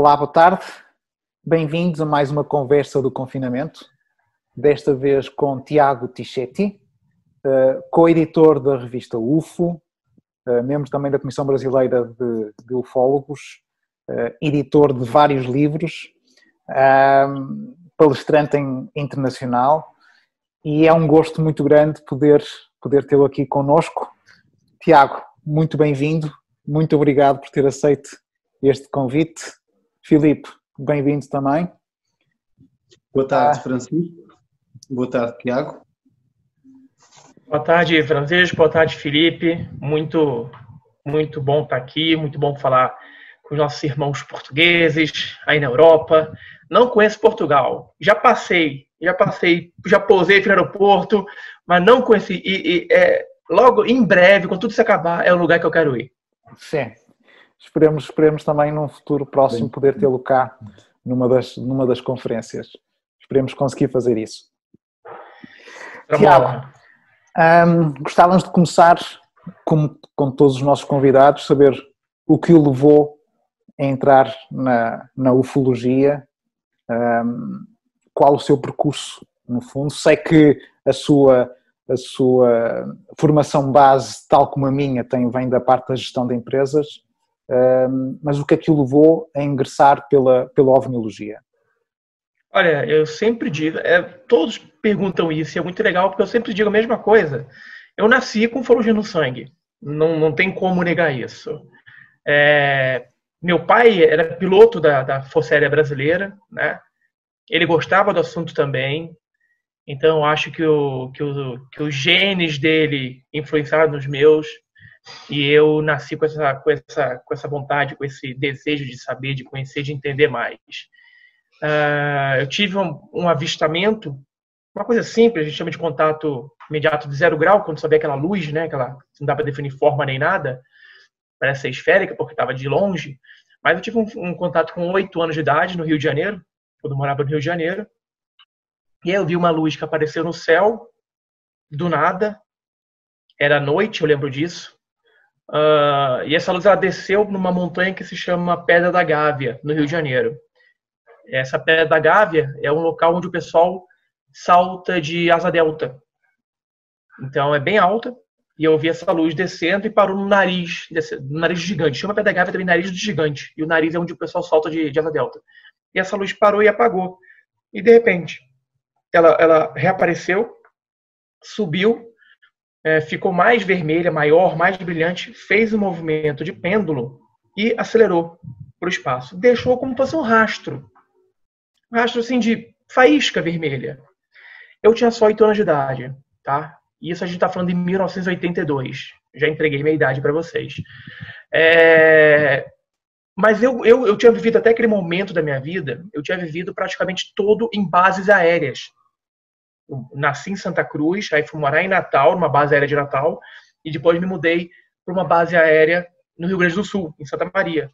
Olá, boa tarde. Bem-vindos a mais uma conversa do confinamento. Desta vez com Tiago Tichetti, uh, co-editor da revista UFO, uh, membro também da Comissão Brasileira de, de Ufólogos, uh, editor de vários livros, palestrante em, internacional e é um gosto muito grande poder, poder tê-lo aqui conosco. Tiago, muito bem-vindo, muito obrigado por ter aceito este convite Filipe, bem-vindo também. Boa tarde, ah. Francisco. Boa tarde, Tiago. Boa tarde, Francisco. Boa tarde, Felipe. Muito, muito bom estar aqui. Muito bom falar com os nossos irmãos portugueses aí na Europa. Não conheço Portugal. Já passei, já passei, já pousei no aeroporto, mas não conheci. E, e é, logo, em breve, quando tudo se acabar, é o lugar que eu quero ir. Sim, Esperemos, esperemos também num futuro próximo Bem. poder tê-lo cá numa das, numa das conferências. Esperemos conseguir fazer isso. Tá Tiago, um, gostávamos de começar, como com todos os nossos convidados, saber o que o levou a entrar na, na ufologia, um, qual o seu percurso, no fundo. Sei que a sua, a sua formação base, tal como a minha, tem, vem da parte da gestão de empresas, mas o que é que o levou a ingressar pela, pela ovniologia? Olha, eu sempre digo, é, todos perguntam isso, e é muito legal, porque eu sempre digo a mesma coisa. Eu nasci com ufologia no sangue, não, não tem como negar isso. É, meu pai era piloto da, da Força Aérea Brasileira, né? ele gostava do assunto também, então acho que, o, que, o, que os genes dele influenciaram nos meus. E eu nasci com essa, com essa, com essa vontade, com esse desejo de saber, de conhecer, de entender mais. Uh, eu tive um, um, avistamento, uma coisa simples, a gente chama de contato imediato de zero grau, quando vê aquela luz, né, aquela, não dá para definir forma nem nada, parece ser esférica porque estava de longe. Mas eu tive um, um contato com oito anos de idade no Rio de Janeiro, quando eu morava no Rio de Janeiro. E aí eu vi uma luz que apareceu no céu, do nada. Era noite, eu lembro disso. Uh, e essa luz ela desceu numa montanha que se chama Pedra da Gávea, no Rio de Janeiro. Essa Pedra da Gávea é um local onde o pessoal salta de asa delta. Então é bem alta, e eu vi essa luz descendo e parou no nariz, no nariz gigante. Chama Pedra da Gávea também nariz do gigante, e o nariz é onde o pessoal salta de, de asa delta. E essa luz parou e apagou. E de repente, ela, ela reapareceu, subiu é, ficou mais vermelha, maior, mais brilhante, fez um movimento de pêndulo e acelerou para o espaço. Deixou como fosse um rastro. Um rastro assim de faísca vermelha. Eu tinha só 8 anos de idade, tá? E isso a gente está falando em 1982. Já entreguei minha idade para vocês. É... Mas eu, eu, eu tinha vivido até aquele momento da minha vida, eu tinha vivido praticamente todo em bases aéreas nasci em Santa Cruz, aí fui morar em Natal, numa base aérea de Natal, e depois me mudei para uma base aérea no Rio Grande do Sul, em Santa Maria.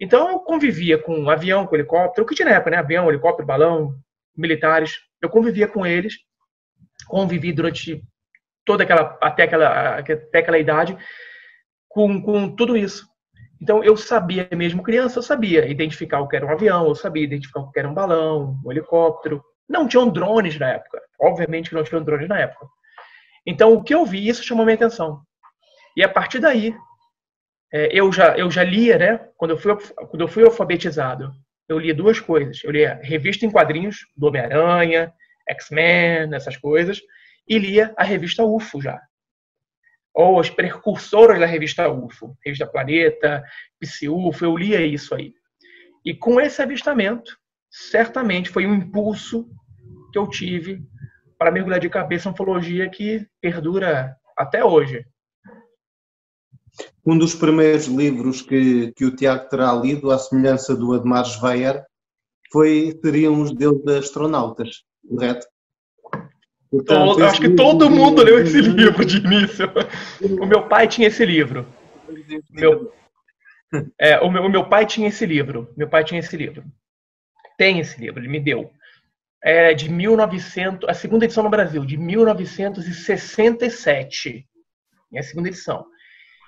Então eu convivia com avião, com helicóptero, o que tinha na época, né? Avião, helicóptero, balão, militares. Eu convivia com eles, convivi durante toda aquela até aquela até aquela idade com, com tudo isso. Então eu sabia mesmo criança, eu sabia identificar o que era um avião, eu sabia identificar o que era um balão, um helicóptero, não tinham drones na época. Obviamente que não tinham drones na época. Então, o que eu vi, isso chamou minha atenção. E a partir daí, é, eu, já, eu já lia, né? Quando eu, fui, quando eu fui alfabetizado, eu lia duas coisas. Eu lia revista em quadrinhos do Homem-Aranha, X-Men, essas coisas, e lia a revista UFO já. Ou as precursoras da revista UFO, revista Planeta, Psi-UFO, eu lia isso aí. E com esse avistamento, certamente foi um impulso que eu tive para mergulhar de cabeça em ufologia que perdura até hoje. Um dos primeiros livros que, que o Tiago terá lido, à semelhança do Admar Schweyer, foi, seriam os deuses astronautas, correto? Portanto, todo, acho que todo mundo leu esse livro de início. O meu pai tinha esse livro. Meu, é, o, meu, o meu pai tinha esse livro. Meu pai tinha esse livro. Tem esse livro, ele me deu. É de 1900, a segunda edição no Brasil, de 1967. É a segunda edição.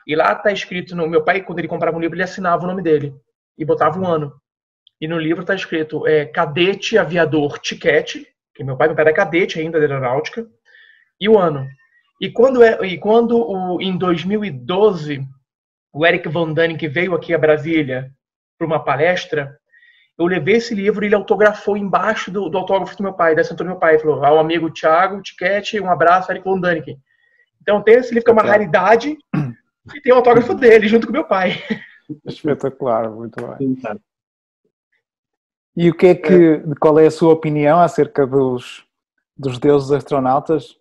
E lá está escrito, no meu pai, quando ele comprava um livro, ele assinava o nome dele e botava um ano. E no livro está escrito é, Cadete Aviador Tiquete, que meu pai, meu pai era cadete ainda da aeronáutica, e o ano. E quando, é, e quando o, em 2012 o Eric Van Dannen veio aqui a Brasília para uma palestra, eu levei esse livro e ele autografou embaixo do, do autógrafo do meu pai, da assinatura do meu pai. Ele falou, ao amigo Thiago, Tiquete, um abraço, Eric Van Dannen. Então tem esse livro que é uma raridade e tem o autógrafo dele junto com meu pai. Espetacular, muito bem. E o que é que, qual é a sua opinião acerca dos, dos deuses astronautas?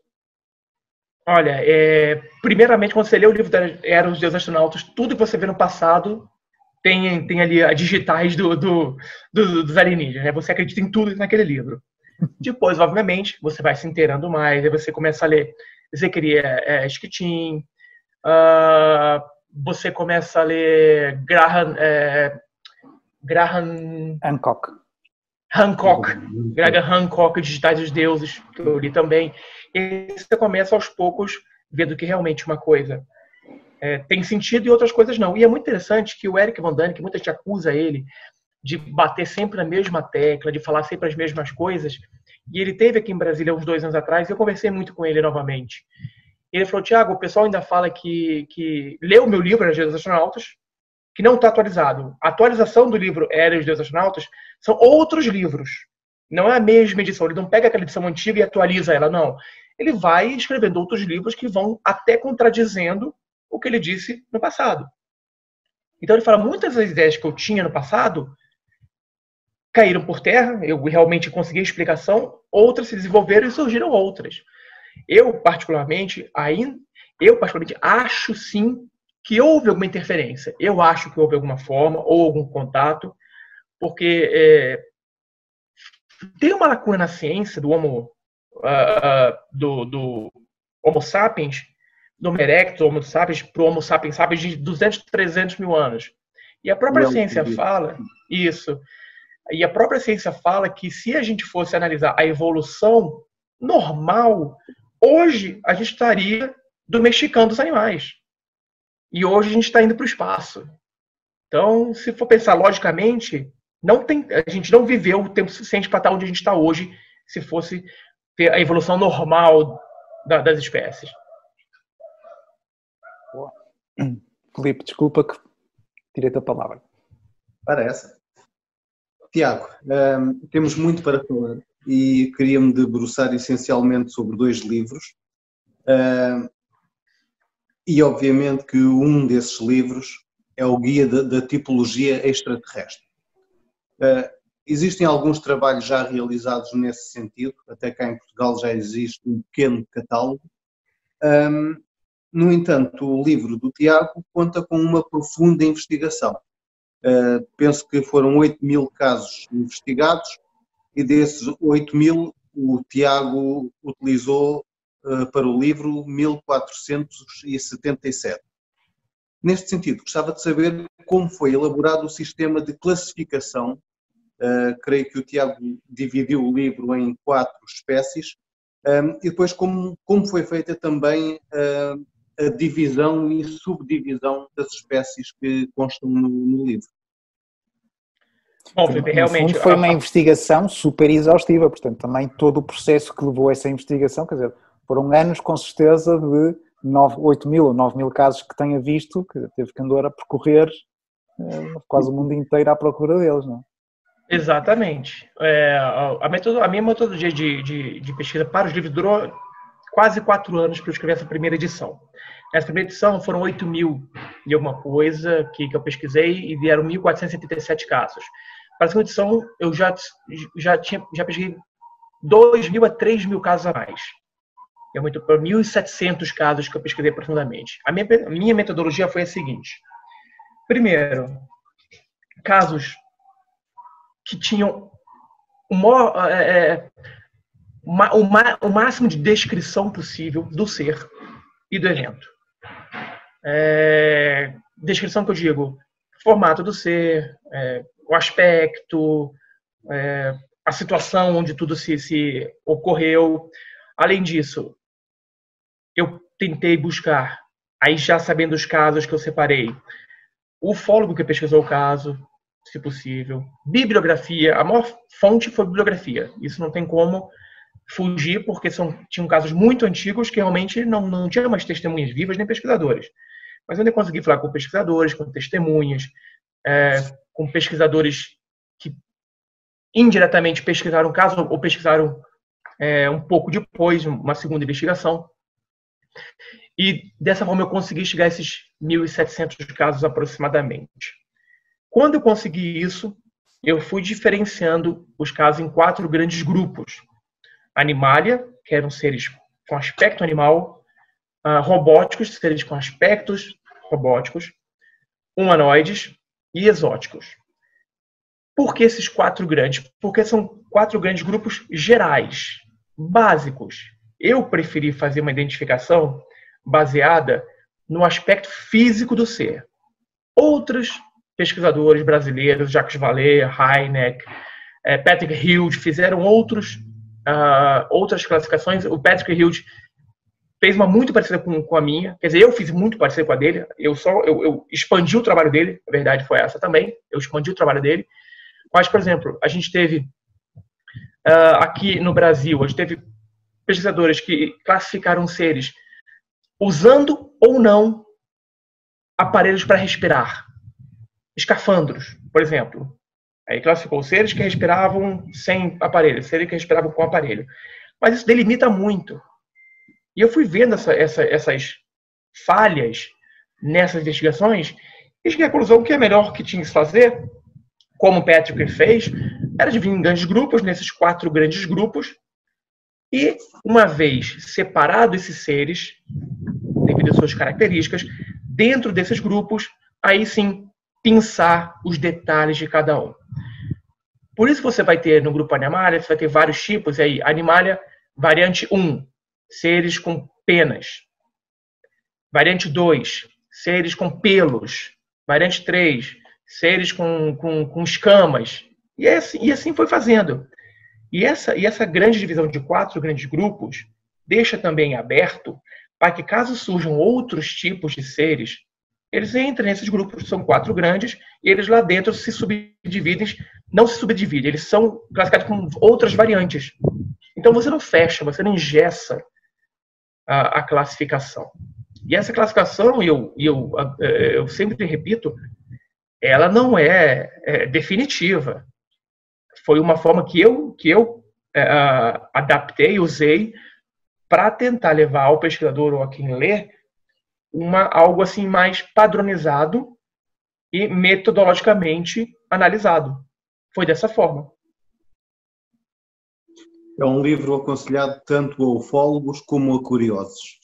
Olha, é, primeiramente, quando você lê o livro da Era dos Deuses Astronautas, tudo que você vê no passado tem, tem ali as digitais do, do, do, dos alienígenas. Né? Você acredita em tudo naquele livro. Depois, obviamente, você vai se inteirando mais, aí você começa a ler Zequeria é, Esquitim, uh, você começa a ler Graham, é, Graham Hancock. Hancock, Grega Hancock, Digitais dos Deuses, que eu li também. E você começa aos poucos vendo que realmente uma coisa é, tem sentido e outras coisas não. E é muito interessante que o Eric Van que muita gente acusa ele de bater sempre na mesma tecla, de falar sempre as mesmas coisas, e ele teve aqui em Brasília uns dois anos atrás, eu conversei muito com ele novamente. Ele falou, Tiago, o pessoal ainda fala que, que leu o meu livro, As dos Astronautas, que não está atualizado. A atualização do livro Eras dos Astronautas são outros livros. Não é a mesma edição. Ele não pega aquela edição antiga e atualiza ela, não. Ele vai escrevendo outros livros que vão até contradizendo o que ele disse no passado. Então ele fala, muitas das ideias que eu tinha no passado caíram por terra, eu realmente consegui a explicação, outras se desenvolveram e surgiram outras. Eu, particularmente, ainda, eu particularmente acho sim que houve alguma interferência. Eu acho que houve alguma forma ou algum contato, porque é, tem uma lacuna na ciência do Homo, uh, uh, do, do, Homo sapiens, do Homo erectus, Homo sapiens, para o Homo sapiens sapiens de 200, 300 mil anos. E a própria Não, ciência fala isso. E a própria ciência fala que se a gente fosse analisar a evolução normal, hoje a gente estaria domesticando os animais. E hoje a gente está indo para o espaço. Então, se for pensar logicamente, não tem, a gente não viveu o tempo suficiente para estar onde a gente está hoje, se fosse ter a evolução normal da, das espécies. Felipe, desculpa que tirei a palavra. Parece. Tiago, um, temos muito para falar e queria-me debruçar essencialmente sobre dois livros. Um, e obviamente que um desses livros é o Guia da, da Tipologia Extraterrestre. Uh, existem alguns trabalhos já realizados nesse sentido, até cá em Portugal já existe um pequeno catálogo. Um, no entanto, o livro do Tiago conta com uma profunda investigação. Uh, penso que foram 8 mil casos investigados e desses 8 mil o Tiago utilizou uh, para o livro 1477. Neste sentido, gostava de saber como foi elaborado o sistema de classificação. Uh, creio que o Tiago dividiu o livro em quatro espécies. Um, e depois como, como foi feita também uh, a divisão e subdivisão das espécies que constam no, no livro. Bom, Felipe, realmente. foi uma investigação super exaustiva, portanto, também todo o processo que levou a essa investigação, quer dizer, foram anos com certeza de 9, 8 mil ou 9 mil casos que tenha visto, que teve que andar a percorrer eh, quase o mundo inteiro à procura deles, não é? Exatamente. É, a, metodo, a minha metodologia de, de, de, pesquisa para os livros durou quase quatro anos para escrever essa primeira edição. Nessa primeira edição foram 8 mil e alguma coisa que, que eu pesquisei e vieram 1.477 casos. Para a segunda edição eu já, já, tinha, já pesquisei 2 mil a 3 mil casos a mais. É muito para 1.700 casos que eu pesquisei profundamente. A minha, a minha metodologia foi a seguinte: primeiro, casos que tinham o, maior, é, é o, o máximo de descrição possível do ser e do evento. É, descrição que eu digo, formato do ser, é, o aspecto, é, a situação onde tudo se, se ocorreu. Além disso, eu tentei buscar, aí já sabendo os casos que eu separei, o fólogo que pesquisou o caso, se possível, bibliografia, a maior fonte foi bibliografia. Isso não tem como fugir, porque são, tinham casos muito antigos que realmente não, não tinham mais testemunhas vivas nem pesquisadores. Mas eu ainda consegui falar com pesquisadores, com testemunhas, é, com pesquisadores que indiretamente pesquisaram o caso ou pesquisaram é, um pouco depois, uma segunda investigação. E dessa forma eu consegui chegar a esses 1.700 casos aproximadamente. Quando eu consegui isso, eu fui diferenciando os casos em quatro grandes grupos. Animalia, que eram seres com aspecto animal, uh, robóticos, seres com aspectos robóticos, humanoides e exóticos. Por que esses quatro grandes? Porque são quatro grandes grupos gerais, básicos. Eu preferi fazer uma identificação baseada no aspecto físico do ser. Outros pesquisadores brasileiros, Jacques Vallée, Heineck, eh, Patrick Hilde, fizeram outros, uh, outras classificações. O Patrick Hilde fez uma muito parecida com, com, a minha. Quer dizer, eu fiz muito parecida com a dele. Eu só eu, eu, expandi o trabalho dele. A verdade foi essa também. Eu expandi o trabalho dele. Mas, por exemplo, a gente teve uh, aqui no Brasil, a gente teve pesquisadores que classificaram seres usando ou não aparelhos para respirar. Escafandros, por exemplo. Aí classificou seres que respiravam sem aparelho, seres que respiravam com aparelho. Mas isso delimita muito e eu fui vendo essa, essa, essas falhas nessas investigações e cheguei à conclusão que é melhor que tinha que se fazer, como o Patrick fez, era dividir em grandes grupos, nesses quatro grandes grupos, e, uma vez separados esses seres, devido às suas características, dentro desses grupos, aí sim pensar os detalhes de cada um. Por isso você vai ter no grupo Animalia, você vai ter vários tipos aí. Animalia, variante 1, seres com penas. Variante 2, seres com pelos. Variante 3, seres com, com, com escamas. E assim, e assim foi fazendo. E essa, e essa grande divisão de quatro grandes grupos deixa também aberto para que, caso surjam outros tipos de seres, eles entrem nesses grupos, são quatro grandes, e eles lá dentro se subdividem, não se subdividem, eles são classificados com outras variantes. Então você não fecha, você não engessa a, a classificação. E essa classificação, eu, eu, é, eu sempre repito, ela não é, é definitiva. Foi uma forma que eu, que eu é, adaptei, usei para tentar levar ao pesquisador ou a quem lê uma, algo assim mais padronizado e metodologicamente analisado. Foi dessa forma. É um livro aconselhado tanto a ufólogos como a curiosos.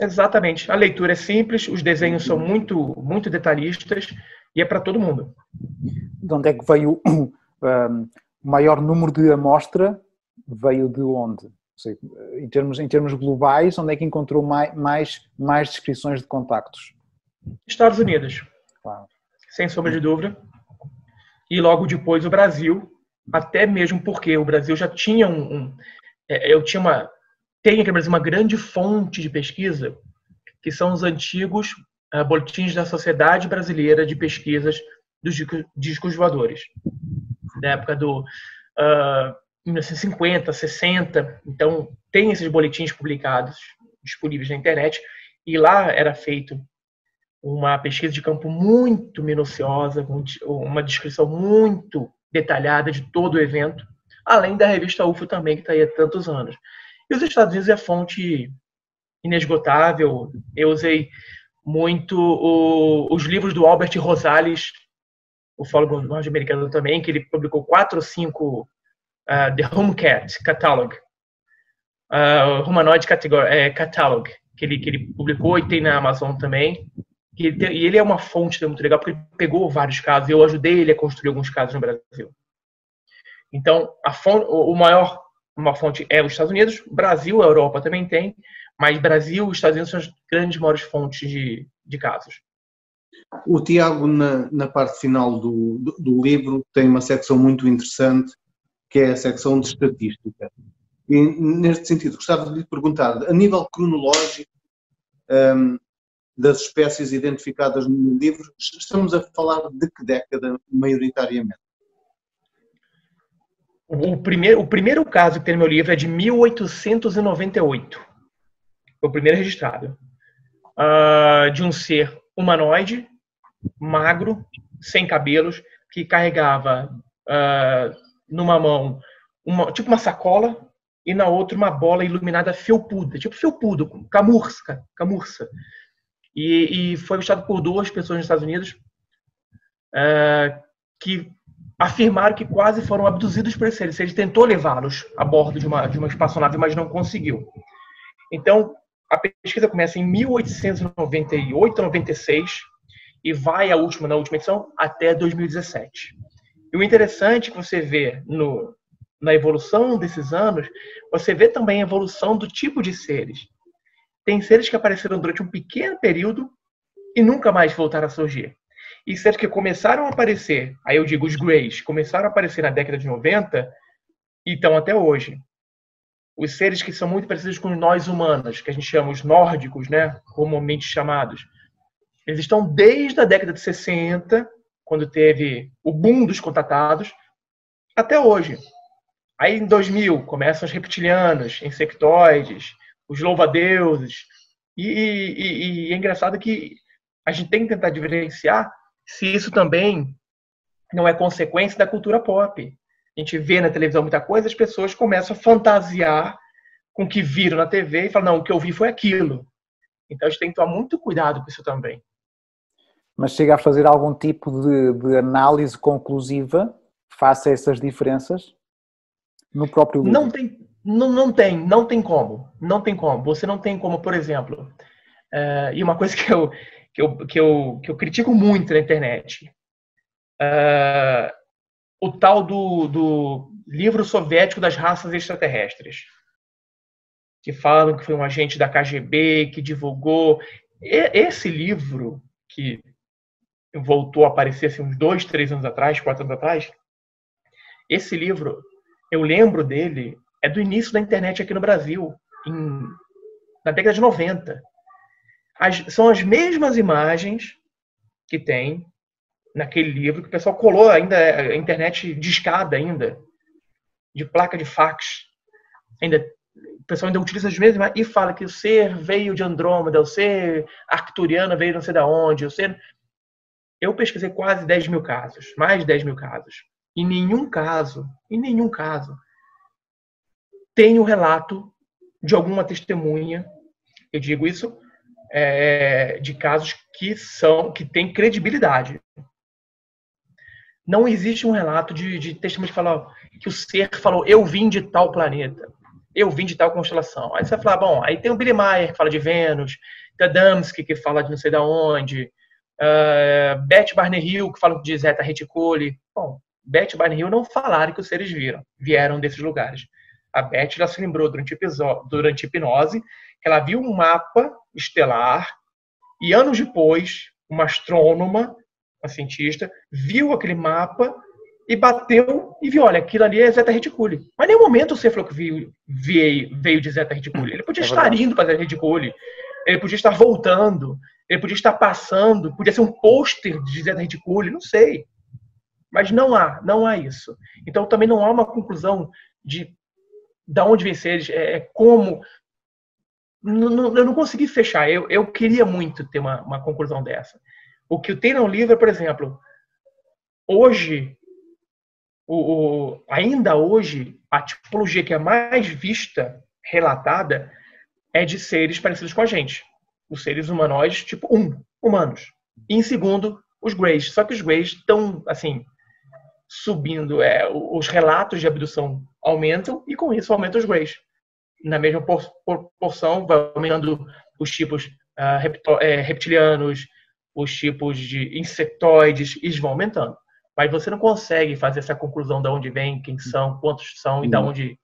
Exatamente. A leitura é simples, os desenhos são muito, muito detalhistas e é para todo mundo. De onde é que veio um, o maior número de amostra? Veio de onde? Sei, em, termos, em termos globais, onde é que encontrou mais, mais, mais descrições de contactos? Estados Unidos. Claro. Sem sombra de dúvida. E logo depois o Brasil, até mesmo porque o Brasil já tinha um, um é, eu tinha uma tem aqui no Brasil uma grande fonte de pesquisa que são os antigos uh, boletins da Sociedade Brasileira de Pesquisas dos discos voadores da época do uh, 1950, 60. Então tem esses boletins publicados disponíveis na internet e lá era feito uma pesquisa de campo muito minuciosa, uma descrição muito detalhada de todo o evento, além da revista UFO também, que está aí há tantos anos. E os Estados Unidos é fonte inesgotável. Eu usei muito o, os livros do Albert Rosales, o fólogo norte-americano também, que ele publicou quatro ou cinco uh, The Home Cat Catalog, uh, Humanoid é, Catalog, que ele, que ele publicou e tem na Amazon também. E ele, e ele é uma fonte muito legal, porque ele pegou vários casos, eu ajudei ele a construir alguns casos no Brasil. Então, a fonte, o maior uma fonte é os Estados Unidos, Brasil, Europa também tem, mas Brasil e Estados Unidos são as grandes maiores fontes de, de casos. O Tiago, na, na parte final do, do, do, livro, tem uma secção muito interessante, que é a secção de estatística. E, neste sentido, gostava de lhe perguntar, a nível cronológico um, das espécies identificadas no livro, estamos a falar de que década, maioritariamente? O primeiro, o primeiro caso que tem no meu livro é de 1898. Foi o primeiro registrado. Uh, de um ser humanoide, magro, sem cabelos, que carregava uh, numa mão uma, tipo uma sacola e na outra uma bola iluminada felpuda, tipo felpudo, camurça, camurça. E, e foi avistado por duas pessoas nos Estados Unidos uh, que afirmaram que quase foram abduzidos por esse Ele tentou levá-los a bordo de uma, de uma espaçonave, mas não conseguiu. Então, a pesquisa começa em 1898, 96 e vai a última, na última edição, até 2017. E o interessante que você vê no, na evolução desses anos, você vê também a evolução do tipo de seres. Tem seres que apareceram durante um pequeno período e nunca mais voltaram a surgir. E seres que começaram a aparecer, aí eu digo os Greys, começaram a aparecer na década de 90 e estão até hoje. Os seres que são muito parecidos com nós humanos, que a gente chama os nórdicos, né, comumente chamados. Eles estão desde a década de 60, quando teve o boom dos contatados, até hoje. Aí em 2000 começam os reptilianos, insectoides, os louva-deuses. E, e, e, é engraçado que a gente tem que tentar diferenciar se isso também não é consequência da cultura pop. A gente vê na televisão muita coisa, as pessoas começam a fantasiar com o que viram na TV e falam, não, o que eu vi foi aquilo. Então a gente tem que tomar muito cuidado com isso também. Mas chega a fazer algum tipo de, de análise conclusiva face a essas diferenças no próprio livro? Não tem, não, não tem, não tem como. Não tem como. Você não tem como, por exemplo, uh, e uma coisa que eu, que eu, que eu, que eu critico muito na internet. Uh, o tal do, do livro soviético das raças extraterrestres. Que falam que foi um agente da KGB que divulgou. Esse livro, que voltou a aparecer assim, uns dois, três anos atrás, quatro anos atrás, esse livro, eu lembro dele, é do início da internet aqui no Brasil, em, na década de 90 as, são as mesmas imagens que tem naquele livro que o pessoal colou ainda a internet discada ainda de placa de fax. Ainda o pessoal ainda utiliza as mesmas e fala que o ser veio de Andrômeda o ser arcturiano veio não sei da onde o ser eu pesquisei quase 10 mil casos mais de 10 mil casos. Em nenhum caso em nenhum caso tem o relato de alguma testemunha eu digo isso é, de casos que são que têm credibilidade. Não existe um relato de, de testemunho que fala que o ser falou eu vim de tal planeta, eu vim de tal constelação. Aí você vai falar, bom, aí tem o Billy Mayer que fala de Vênus, tem Adamski que fala de não sei da onde, uh, Beth Barney Hill que fala de Zeta Reticuli. Bom, Beth Barney Hill não falaram que os seres viram, vieram desses lugares. A Beth já se lembrou durante, durante hipnose que ela viu um mapa estelar e anos depois, uma astrônoma, uma cientista, viu aquele mapa e bateu e viu, olha, aquilo ali é Zeta Reticuli. Mas em nenhum momento você falou que veio, veio, veio de Zeta Reticuli. Ele podia é estar indo para Zeta Reticuli, ele podia estar voltando, ele podia estar passando, podia ser um pôster de Zeta Reticuli, não sei. Mas não há, não há isso. Então também não há uma conclusão de da onde vem seres, é, é como não, eu não consegui fechar. Eu, eu queria muito ter uma, uma conclusão dessa. O que eu tenho no livro é, por exemplo, hoje, o, o, ainda hoje, a tipologia que é mais vista, relatada, é de seres parecidos com a gente. Os seres humanoides, tipo um, humanos. E em segundo, os Greys. Só que os Greys estão, assim, subindo, é, os relatos de abdução aumentam e com isso aumentam os greys. Na mesma proporção, vai aumentando os tipos uh, reptilianos, os tipos de insectoides, eles vão aumentando. Mas você não consegue fazer essa conclusão de onde vem, quem são, quantos são e de onde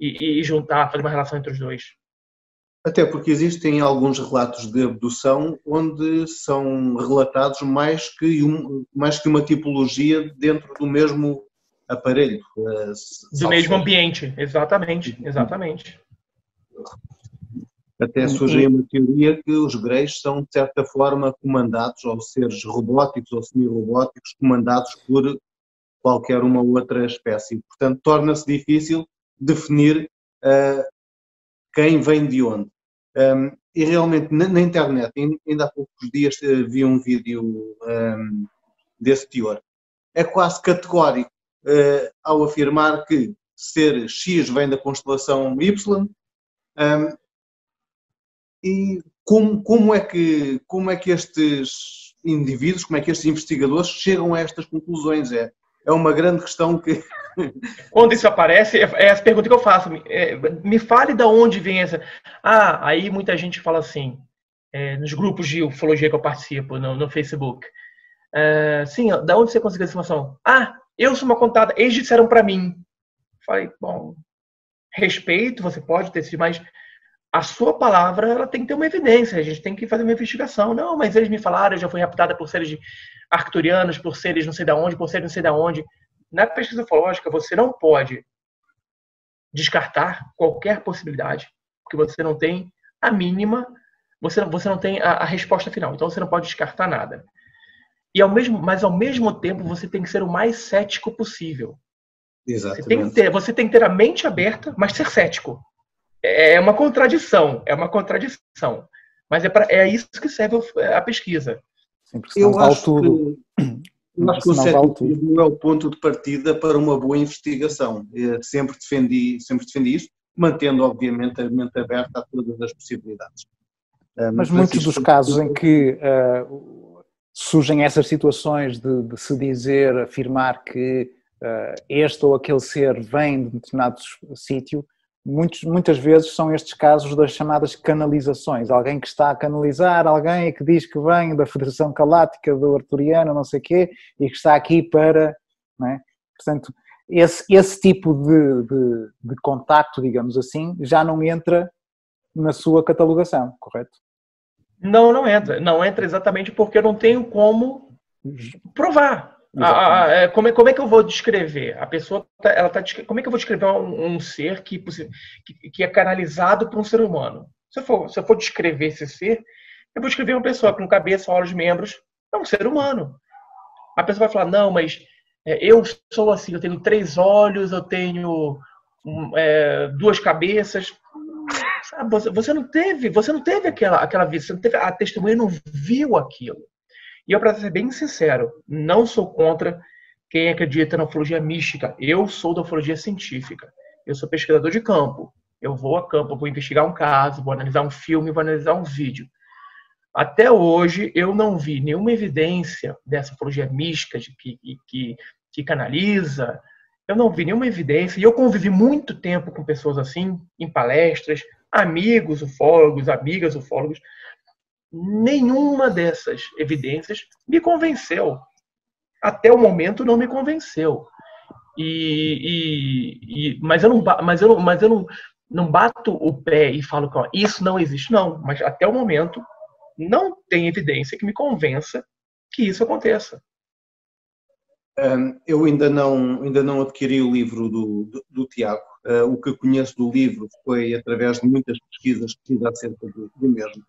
e, e juntar, fazer uma relação entre os dois. Até porque existem alguns relatos de abdução onde são relatados mais que, um, mais que uma tipologia dentro do mesmo aparelho. Uh, do mesmo ambiente, exatamente, exatamente. Até surge uma teoria que os greys são, de certa forma, comandados, ou seres robóticos ou semi-robóticos, comandados por qualquer uma outra espécie. Portanto, torna-se difícil definir uh, quem vem de onde. Um, e realmente, na, na, internet, ainda há poucos dias uh, vi um vídeo um, desse teor. É quase categórico uh, ao afirmar que ser X vem da constelação Y. Um, e como, como, é que, como é que estes indivíduos, como é que estes investigadores chegam a estas conclusões? É, é uma grande questão que. Quando isso aparece, é, é essa pergunta que eu faço. É, me fale de onde vem essa. Ah, aí muita gente fala assim, é, nos grupos de ufologia que eu participo no, no Facebook. É, sim, da onde você conseguiu essa informação? Ah, eu sou uma contada, eles disseram para mim. Falei, bom, respeito, você pode ter sido, mas a sua palavra ela tem que ter uma evidência, a gente tem que fazer uma investigação. Não, mas eles me falaram, eu já fui raptada por seres de arcturianos, por seres não sei de onde, por seres não sei de onde. Na pesquisa ufológica, você não pode descartar qualquer possibilidade, porque você não tem a mínima, você, você não tem a, a resposta final. Então você não pode descartar nada. E ao mesmo, mas ao mesmo tempo você tem que ser o mais cético possível. Exatamente. Você tem que ter, você tem que ter a mente aberta, mas ser cético. É, é uma contradição, é uma contradição. Mas é, pra, é isso que serve a pesquisa. Eu acho tudo. que, eu acho que o ceticismo é o ponto de partida para uma boa investigação. Eu sempre defendi, sempre defendi isso, mantendo, obviamente, a mente aberta a todas as possibilidades. Mas, Mas muitos dos casos em que uh, surgem essas situações de, de, se dizer, afirmar que uh, este ou aquele ser vem de determinado sítio, muitos, muitas vezes são estes casos das chamadas canalizações. Alguém que está a canalizar, alguém que diz que vem da Federação Galáctica do Arturiano, não sei o quê, e que está aqui para. É? Portanto, esse, esse tipo de, de, de contacto, digamos assim, já não entra na sua catalogação, correto? Não, não entra. Não entra exatamente porque eu não tenho como provar. Ah, ah, é, como, é, como é que eu vou descrever? A pessoa, tá, ela tá, como é que eu vou descrever um, um ser que, que, que, é canalizado por um ser humano? Se eu, for, se eu for descrever esse ser, eu vou descrever uma pessoa com cabeça, olhos, membros, é um ser humano. A pessoa vai falar, não, mas é, eu sou assim, eu tenho três olhos, eu tenho um, é, duas cabeças. Você, você não teve, você não teve aquela, aquela vida, você não teve, a testemunha não viu aquilo. E eu, para ser bem sincero, não sou contra quem acredita na ufologia mística. Eu sou da ufologia científica. Eu sou pesquisador de campo. Eu vou a campo, vou investigar um caso, vou analisar um filme, vou analisar um vídeo. Até hoje, eu não vi nenhuma evidência dessa ufologia mística de que, que, que canaliza. Eu não vi nenhuma evidência. E eu convivi muito tempo com pessoas assim, em palestras, amigos ufólogos, amigas ufólogos nenhuma dessas evidências me convenceu. Até o momento não me convenceu. E, e, e, mas eu não, mas eu, mas eu não, não bato o pé e falo que ó, isso não existe, não. Mas até o momento não tem evidência que me convença que isso aconteça. eu ainda não, ainda não adquiri o livro do, do, do Tiago. Uh, o que conheço do livro foi através de muitas pesquisas que fiz acerca do, do mesmo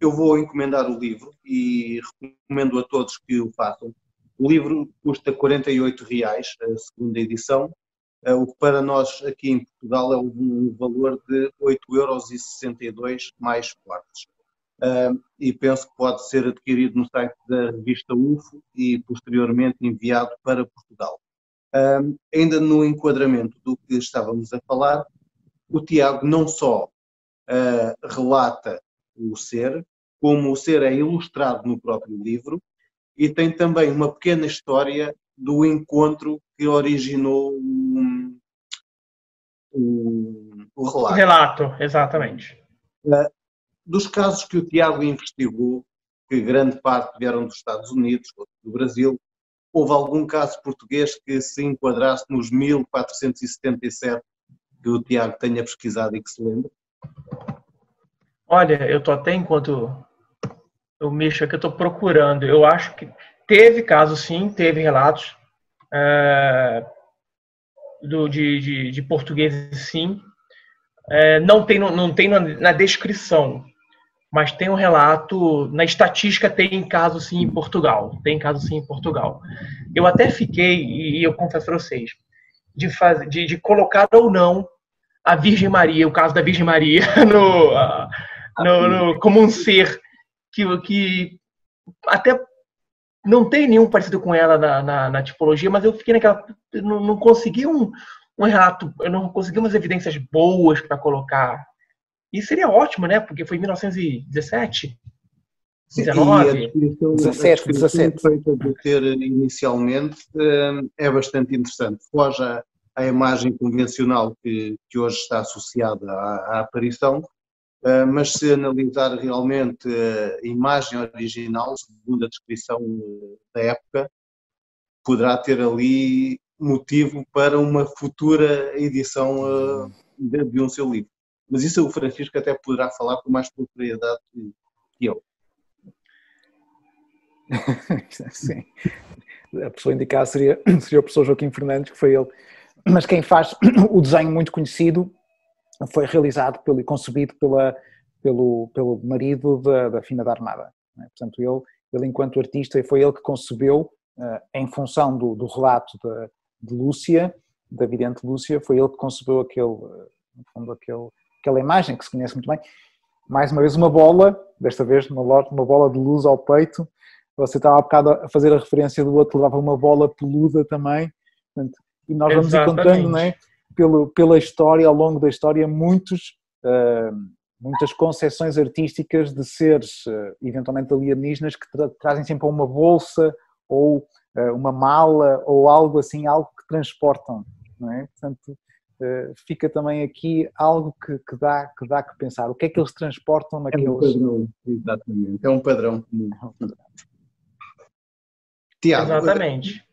eu vou encomendar o livro e recomendo a todos que o façam. O livro custa 48 reais, a segunda edição, eh, o que para nós aqui em Portugal é um valor de 8,62 euros mais quartos. E penso que pode ser adquirido no site da revista UFO e posteriormente enviado para Portugal. Ainda no enquadramento do que estávamos a falar, o Tiago não só uh, relata o ser, como o ser é ilustrado no próprio livro, e tem também uma pequena história do encontro que originou o, o, o relato. O relato, exatamente. Uh, dos casos que o Tiago investigou, que grande parte vieram dos Estados Unidos, do Brasil, houve algum caso português que se enquadrasse nos 1477 que o Tiago tenha pesquisado e que se lembre? Olha, eu estou até enquanto eu mexo aqui, eu estou procurando. Eu acho que teve caso sim, teve relatos é, do, de, de, de português sim. É, não tem, não tem na, na descrição, mas tem um relato, na estatística tem caso sim em Portugal, tem caso sim em Portugal. Eu até fiquei, e eu confesso para vocês, de, fazer, de, de, colocar ou não a Virgem Maria, o caso da Virgem Maria, no, no, no como um ser que, que até não tem nenhum parecido com ela na, na, na tipologia, mas eu fiquei naquela. Não, não consegui um, um relato, eu não consegui umas evidências boas para colocar e seria ótimo, né? Porque foi em 1917. 19? 17, 17. feita de ter inicialmente eh, é bastante interessante. Foge à, imagem convencional que, que hoje está associada à, à aparição, mas se analisar realmente a imagem original, segundo a descrição da época, poderá ter ali motivo para uma futura edição eh, de, de um seu livro. Mas isso o Francisco até poderá falar com mais propriedade que eu. Sim. A pessoa indicada seria, seria o professor Joaquim Fernandes, que foi ele. Mas quem faz o desenho muito conhecido foi realizado pelo, e concebido pela, pelo, pelo marido da, da Fina da Armada. Né? Portanto, ele, ele, enquanto artista, foi ele que concebeu, uh, em função do, do relato de, de Lúcia, da vidente Lúcia, foi ele que concebeu aquele, fundo, aquele, aquela imagem que se conhece muito bem. Mais uma vez, uma bola, desta vez uma, uma bola de luz ao peito. Você estava há bocado a fazer a referência do outro, levava uma bola peluda também. E nós vamos Exatamente. encontrando, não é? Pelo, pela história, ao longo da história, muitos, uh, muitas concepções artísticas de seres, uh, eventualmente alienígenas, que tra trazem sempre uma bolsa ou uh, uma mala ou algo assim, algo que transportam. Não é? Portanto, fica também aqui algo que, que, dá, que dá que pensar. O que é que eles transportam naqueles... É um padrão, exatamente. É um padrão comum. Tiago, Exatamente.